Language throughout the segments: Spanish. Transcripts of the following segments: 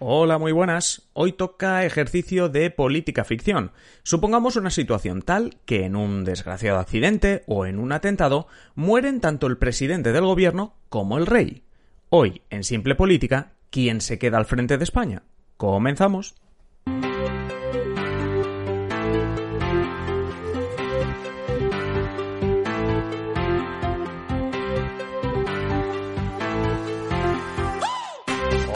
Hola, muy buenas. Hoy toca ejercicio de política ficción. Supongamos una situación tal que en un desgraciado accidente o en un atentado mueren tanto el presidente del gobierno como el rey. Hoy, en Simple Política, ¿quién se queda al frente de España? Comenzamos.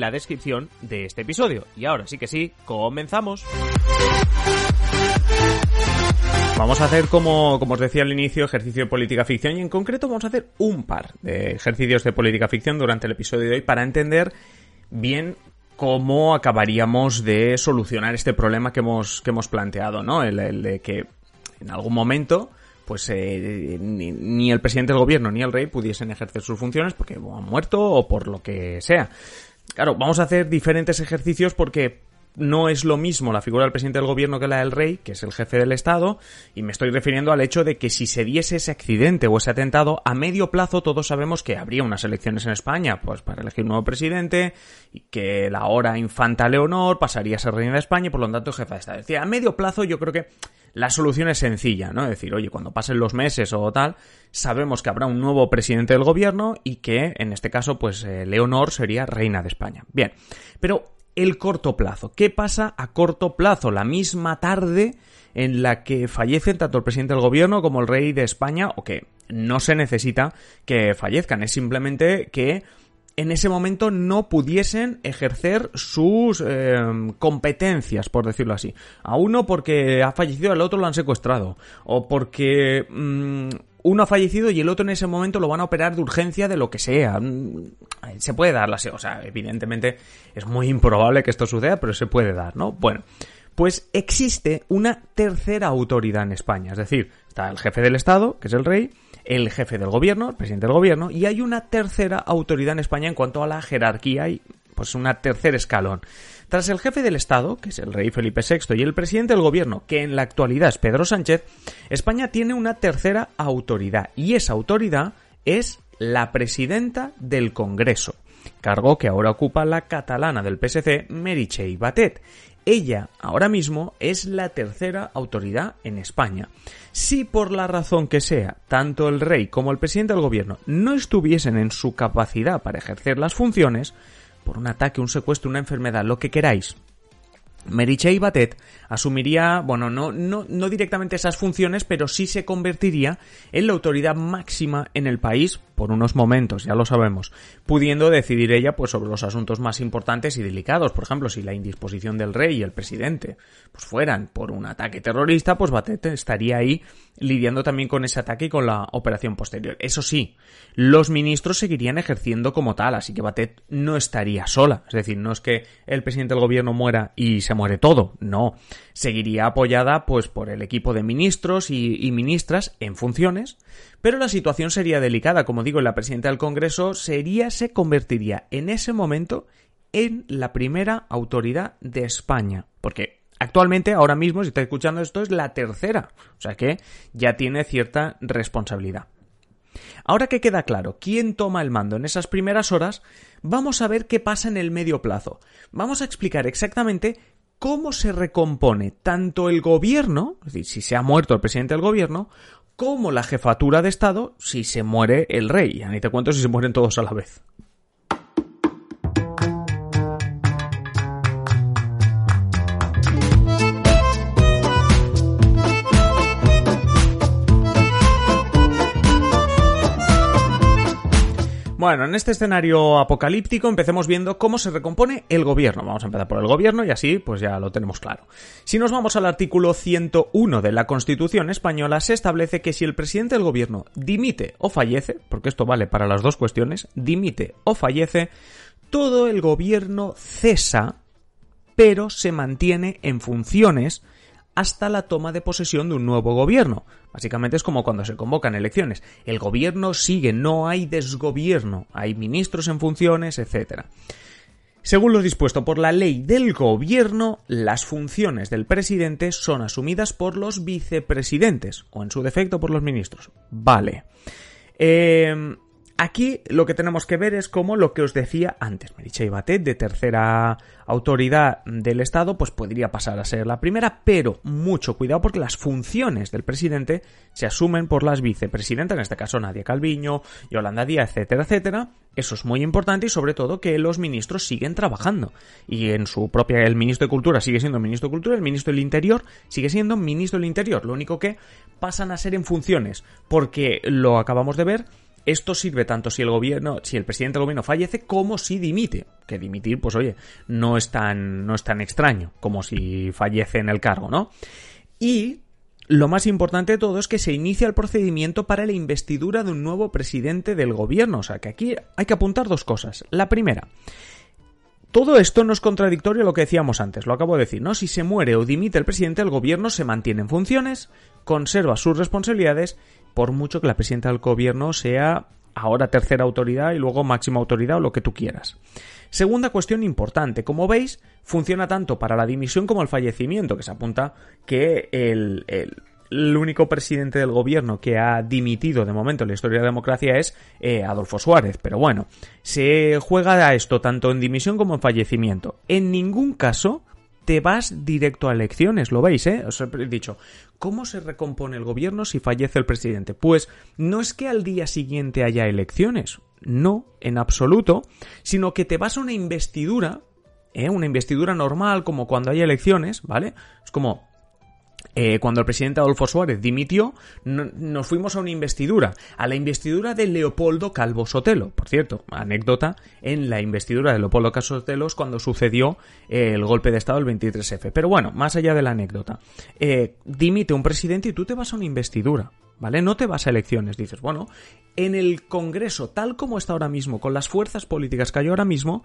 la descripción de este episodio. Y ahora sí que sí, comenzamos. Vamos a hacer, como, como os decía al inicio, ejercicio de política ficción y en concreto vamos a hacer un par de ejercicios de política ficción durante el episodio de hoy para entender bien cómo acabaríamos de solucionar este problema que hemos, que hemos planteado, ¿no? El, de que en algún momento pues eh, ni, el presidente del gobierno ni el rey pudiesen ejercer sus funciones porque han muerto o por lo que sea. Claro, vamos a hacer diferentes ejercicios porque no es lo mismo la figura del presidente del gobierno que la del rey, que es el jefe del Estado, y me estoy refiriendo al hecho de que si se diese ese accidente o ese atentado, a medio plazo todos sabemos que habría unas elecciones en España, pues para elegir un nuevo presidente, y que la ahora infanta Leonor pasaría a ser reina de España y por lo tanto jefa de Estado. Es decir, a medio plazo yo creo que la solución es sencilla, ¿no? Es decir, oye, cuando pasen los meses o tal, sabemos que habrá un nuevo presidente del gobierno y que, en este caso, pues eh, Leonor sería reina de España. Bien, pero el corto plazo. ¿Qué pasa a corto plazo? La misma tarde en la que fallecen tanto el presidente del gobierno como el rey de España, o que no se necesita que fallezcan, es simplemente que en ese momento no pudiesen ejercer sus eh, competencias, por decirlo así. A uno porque ha fallecido, al otro lo han secuestrado. O porque mmm, uno ha fallecido y el otro en ese momento lo van a operar de urgencia de lo que sea. Se puede dar la... O sea, evidentemente es muy improbable que esto suceda, pero se puede dar, ¿no? Bueno, pues existe una tercera autoridad en España. Es decir, está el jefe del Estado, que es el rey, el jefe del gobierno, el presidente del gobierno, y hay una tercera autoridad en España en cuanto a la jerarquía y pues una tercer escalón. Tras el jefe del Estado, que es el rey Felipe VI, y el presidente del gobierno, que en la actualidad es Pedro Sánchez, España tiene una tercera autoridad, y esa autoridad es la presidenta del Congreso, cargo que ahora ocupa la catalana del PSC, Meritxell Batet. Ella, ahora mismo, es la tercera autoridad en España. Si por la razón que sea, tanto el rey como el presidente del gobierno no estuviesen en su capacidad para ejercer las funciones, por un ataque, un secuestro, una enfermedad, lo que queráis, Meritxell Batet asumiría, bueno, no, no, no directamente esas funciones, pero sí se convertiría en la autoridad máxima en el país por unos momentos, ya lo sabemos, pudiendo decidir ella pues sobre los asuntos más importantes y delicados, por ejemplo, si la indisposición del rey y el presidente pues fueran por un ataque terrorista, pues Batet estaría ahí lidiando también con ese ataque y con la operación posterior. Eso sí, los ministros seguirían ejerciendo como tal, así que Batet no estaría sola, es decir, no es que el presidente del gobierno muera y se muere todo, no, seguiría apoyada pues por el equipo de ministros y, y ministras en funciones, pero la situación sería delicada, como digo, la presidenta del Congreso sería, se convertiría en ese momento en la primera autoridad de España. Porque actualmente, ahora mismo, si está escuchando esto, es la tercera. O sea que ya tiene cierta responsabilidad. Ahora que queda claro quién toma el mando en esas primeras horas, vamos a ver qué pasa en el medio plazo. Vamos a explicar exactamente cómo se recompone tanto el gobierno, es decir, si se ha muerto el presidente del gobierno, como la jefatura de Estado si se muere el rey. Ya ni te cuento si se mueren todos a la vez. Bueno, en este escenario apocalíptico empecemos viendo cómo se recompone el gobierno. Vamos a empezar por el gobierno y así pues ya lo tenemos claro. Si nos vamos al artículo 101 de la Constitución española, se establece que si el presidente del gobierno dimite o fallece, porque esto vale para las dos cuestiones, dimite o fallece, todo el gobierno cesa pero se mantiene en funciones hasta la toma de posesión de un nuevo gobierno. Básicamente es como cuando se convocan elecciones. El gobierno sigue, no hay desgobierno, hay ministros en funciones, etc. Según lo dispuesto por la ley del gobierno, las funciones del presidente son asumidas por los vicepresidentes, o en su defecto por los ministros. Vale. Eh, Aquí lo que tenemos que ver es como lo que os decía antes, Meritxell Batet, de tercera autoridad del Estado, pues podría pasar a ser la primera, pero mucho cuidado porque las funciones del presidente se asumen por las vicepresidentas, en este caso Nadia Calviño, Yolanda Díaz, etcétera, etcétera. Eso es muy importante y sobre todo que los ministros siguen trabajando. Y en su propia, el ministro de Cultura sigue siendo ministro de Cultura, el ministro del Interior sigue siendo ministro del Interior. Lo único que pasan a ser en funciones, porque lo acabamos de ver, esto sirve tanto si el gobierno, si el presidente del gobierno fallece, como si dimite. Que dimitir, pues oye, no es tan, no es tan extraño como si fallece en el cargo, ¿no? Y lo más importante de todo es que se inicia el procedimiento para la investidura de un nuevo presidente del gobierno. O sea que aquí hay que apuntar dos cosas. La primera, todo esto no es contradictorio a lo que decíamos antes, lo acabo de decir, ¿no? Si se muere o dimite el presidente, el gobierno se mantiene en funciones, conserva sus responsabilidades por mucho que la presidenta del gobierno sea ahora tercera autoridad y luego máxima autoridad o lo que tú quieras. Segunda cuestión importante, como veis, funciona tanto para la dimisión como el fallecimiento, que se apunta que el, único presidente del gobierno que ha dimitido de momento en la historia de la democracia es eh, Adolfo Suárez. Pero bueno, se juega a esto tanto en dimisión como en fallecimiento. En ningún caso te vas directo a elecciones, lo veis, ¿eh? Os he dicho, ¿cómo se recompone el gobierno si fallece el presidente? Pues no es que al día siguiente haya elecciones, no, en absoluto, sino que te vas a una investidura, ¿eh? Una investidura normal, como cuando hay elecciones, ¿vale? Es como, eh, cuando el presidente Adolfo Suárez dimitió, nos fuimos a una investidura, a la investidura de Leopoldo Calvo Sotelo. Por cierto, anécdota, en la investidura de Leopoldo Calvo Sotelo es cuando sucedió eh, el golpe de Estado del 23F. Pero bueno, más allá de la anécdota, eh, dimite un presidente y tú te vas a una investidura. ¿Vale? No te vas a elecciones. Dices, bueno, en el Congreso, tal como está ahora mismo, con las fuerzas políticas que hay ahora mismo,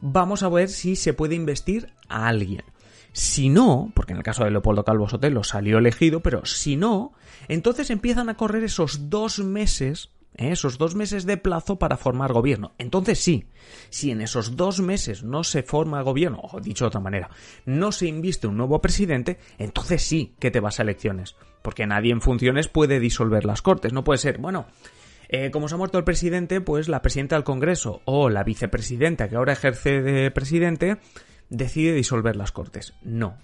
vamos a ver si se puede investir a alguien. Si no, porque en el caso de Leopoldo Calvo Sotelo salió elegido, pero si no, entonces empiezan a correr esos dos meses, ¿eh? esos dos meses de plazo para formar gobierno. Entonces sí, si en esos dos meses no se forma gobierno, o dicho de otra manera, no se inviste un nuevo presidente, entonces sí que te vas a elecciones. Porque nadie en funciones puede disolver las cortes. No puede ser, bueno, eh, como se ha muerto el presidente, pues la presidenta del Congreso o la vicepresidenta que ahora ejerce de presidente decide disolver las Cortes. No.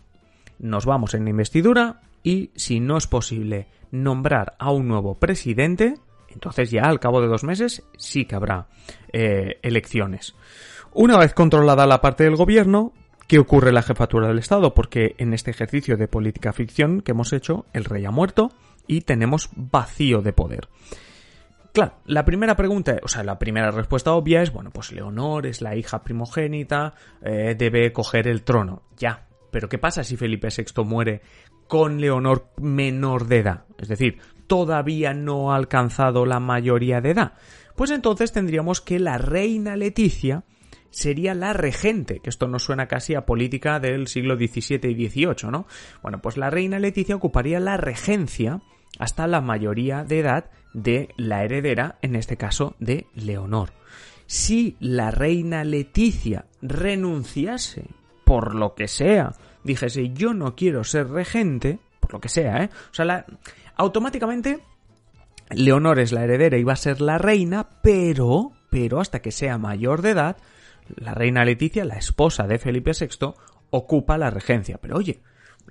Nos vamos en investidura y si no es posible nombrar a un nuevo presidente, entonces ya al cabo de dos meses sí que habrá eh, elecciones. Una vez controlada la parte del gobierno, ¿qué ocurre la jefatura del Estado? Porque en este ejercicio de política ficción que hemos hecho, el rey ha muerto y tenemos vacío de poder. Claro, la primera pregunta, o sea, la primera respuesta obvia es, bueno, pues Leonor es la hija primogénita, eh, debe coger el trono. Ya, pero ¿qué pasa si Felipe VI muere con Leonor menor de edad? Es decir, todavía no ha alcanzado la mayoría de edad. Pues entonces tendríamos que la reina Leticia sería la regente, que esto nos suena casi a política del siglo XVII y XVIII, ¿no? Bueno, pues la reina Leticia ocuparía la regencia hasta la mayoría de edad de la heredera, en este caso de Leonor. Si la reina Leticia renunciase, por lo que sea, dijese yo no quiero ser regente, por lo que sea, ¿eh? O sea, automáticamente Leonor es la heredera y va a ser la reina, pero, pero hasta que sea mayor de edad, la reina Leticia, la esposa de Felipe VI, ocupa la regencia. Pero oye,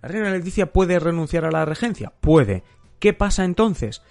¿la reina Leticia puede renunciar a la regencia? Puede. ¿Qué pasa entonces?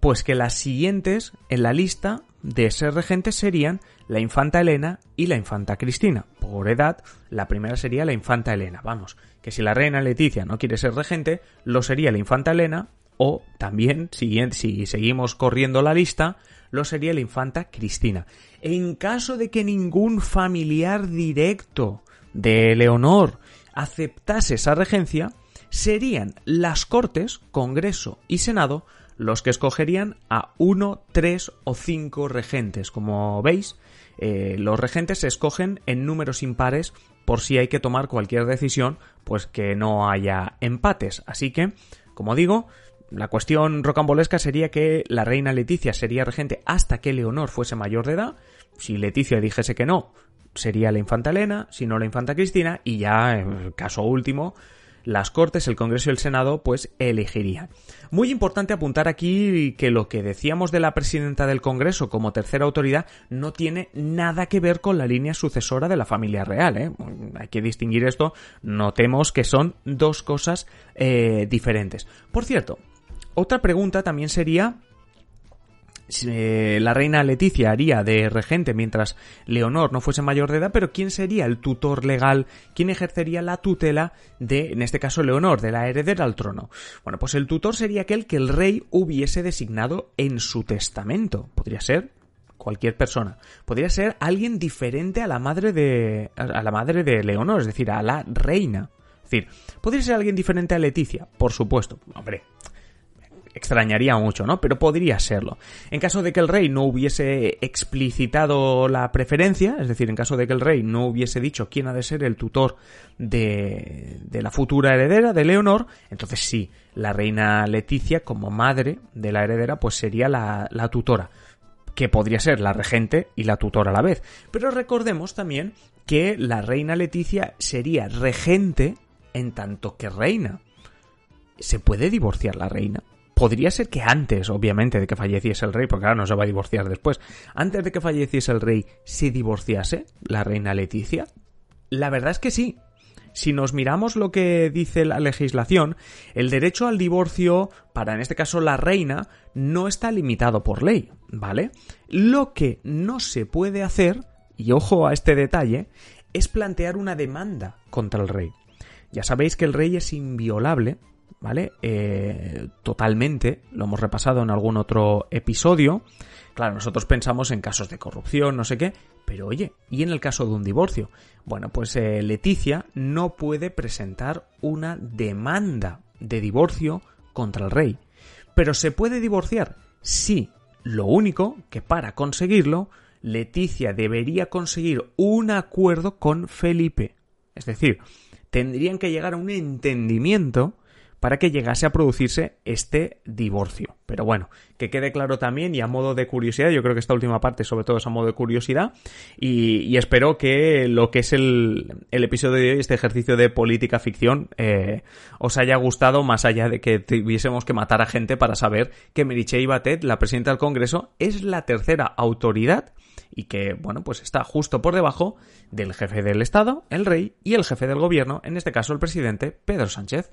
Pues que las siguientes en la lista de ser regentes serían la infanta Elena y la infanta Cristina. Por edad, la primera sería la infanta Elena. Vamos, que si la reina Leticia no quiere ser regente, lo sería la infanta Elena o también, si, si seguimos corriendo la lista, lo sería la infanta Cristina. En caso de que ningún familiar directo de Leonor aceptase esa regencia, serían las Cortes, Congreso y Senado los que escogerían a uno, tres o cinco regentes. Como veis, eh, los regentes se escogen en números impares por si hay que tomar cualquier decisión, pues que no haya empates. Así que, como digo, la cuestión rocambolesca sería que la reina Leticia sería regente hasta que Leonor fuese mayor de edad. Si Leticia dijese que no, sería la infanta Elena, si no la infanta Cristina, y ya, en caso último, las Cortes, el Congreso y el Senado, pues elegirían. Muy importante apuntar aquí que lo que decíamos de la presidenta del Congreso como tercera autoridad no tiene nada que ver con la línea sucesora de la familia real. ¿eh? Hay que distinguir esto. Notemos que son dos cosas eh, diferentes. Por cierto, otra pregunta también sería la reina Leticia haría de regente mientras Leonor no fuese mayor de edad, pero ¿quién sería el tutor legal? ¿Quién ejercería la tutela de, en este caso, Leonor, de la heredera al trono? Bueno, pues el tutor sería aquel que el rey hubiese designado en su testamento. Podría ser cualquier persona. Podría ser alguien diferente a la madre de a la madre de Leonor, es decir, a la reina. Es decir, podría ser alguien diferente a Leticia, por supuesto. Hombre, extrañaría mucho, ¿no? Pero podría serlo. En caso de que el rey no hubiese explicitado la preferencia, es decir, en caso de que el rey no hubiese dicho quién ha de ser el tutor de, de la futura heredera, de Leonor, entonces sí, la reina Leticia, como madre de la heredera, pues sería la, la tutora que podría ser la regente y la tutora a la vez. Pero recordemos también que la reina Leticia sería regente en tanto que reina. ¿Se puede divorciar la reina? Podría ser que antes, obviamente, de que falleciese el rey, porque ahora no se va a divorciar después, antes de que falleciese el rey, se divorciase la reina Leticia? La verdad es que sí. Si nos miramos lo que dice la legislación, el derecho al divorcio, para en este caso la reina, no está limitado por ley, ¿vale? Lo que no se puede hacer, y ojo a este detalle, es plantear una demanda contra el rey. Ya sabéis que el rey es inviolable ¿vale? Eh, totalmente, lo hemos repasado en algún otro episodio. Claro, nosotros pensamos en casos de corrupción, no sé qué, pero oye, ¿y en el caso de un divorcio? Bueno, pues eh, Leticia no puede presentar una demanda de divorcio contra el rey. Pero se puede divorciar, sí. Lo único que para conseguirlo, Leticia debería conseguir un acuerdo con Felipe. Es decir, tendrían que llegar a un entendimiento para que llegase a producirse este divorcio. Pero bueno, que quede claro también y a modo de curiosidad, yo creo que esta última parte sobre todo es a modo de curiosidad y, espero que lo que es el, episodio de hoy, este ejercicio de política ficción, eh, os haya gustado más allá de que tuviésemos que matar a gente para saber que Merichey Batet, la presidenta del Congreso, es la tercera autoridad y que, bueno, pues está justo por debajo del jefe del Estado, el rey, y el jefe del gobierno, en este caso el presidente Pedro Sánchez.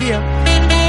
día.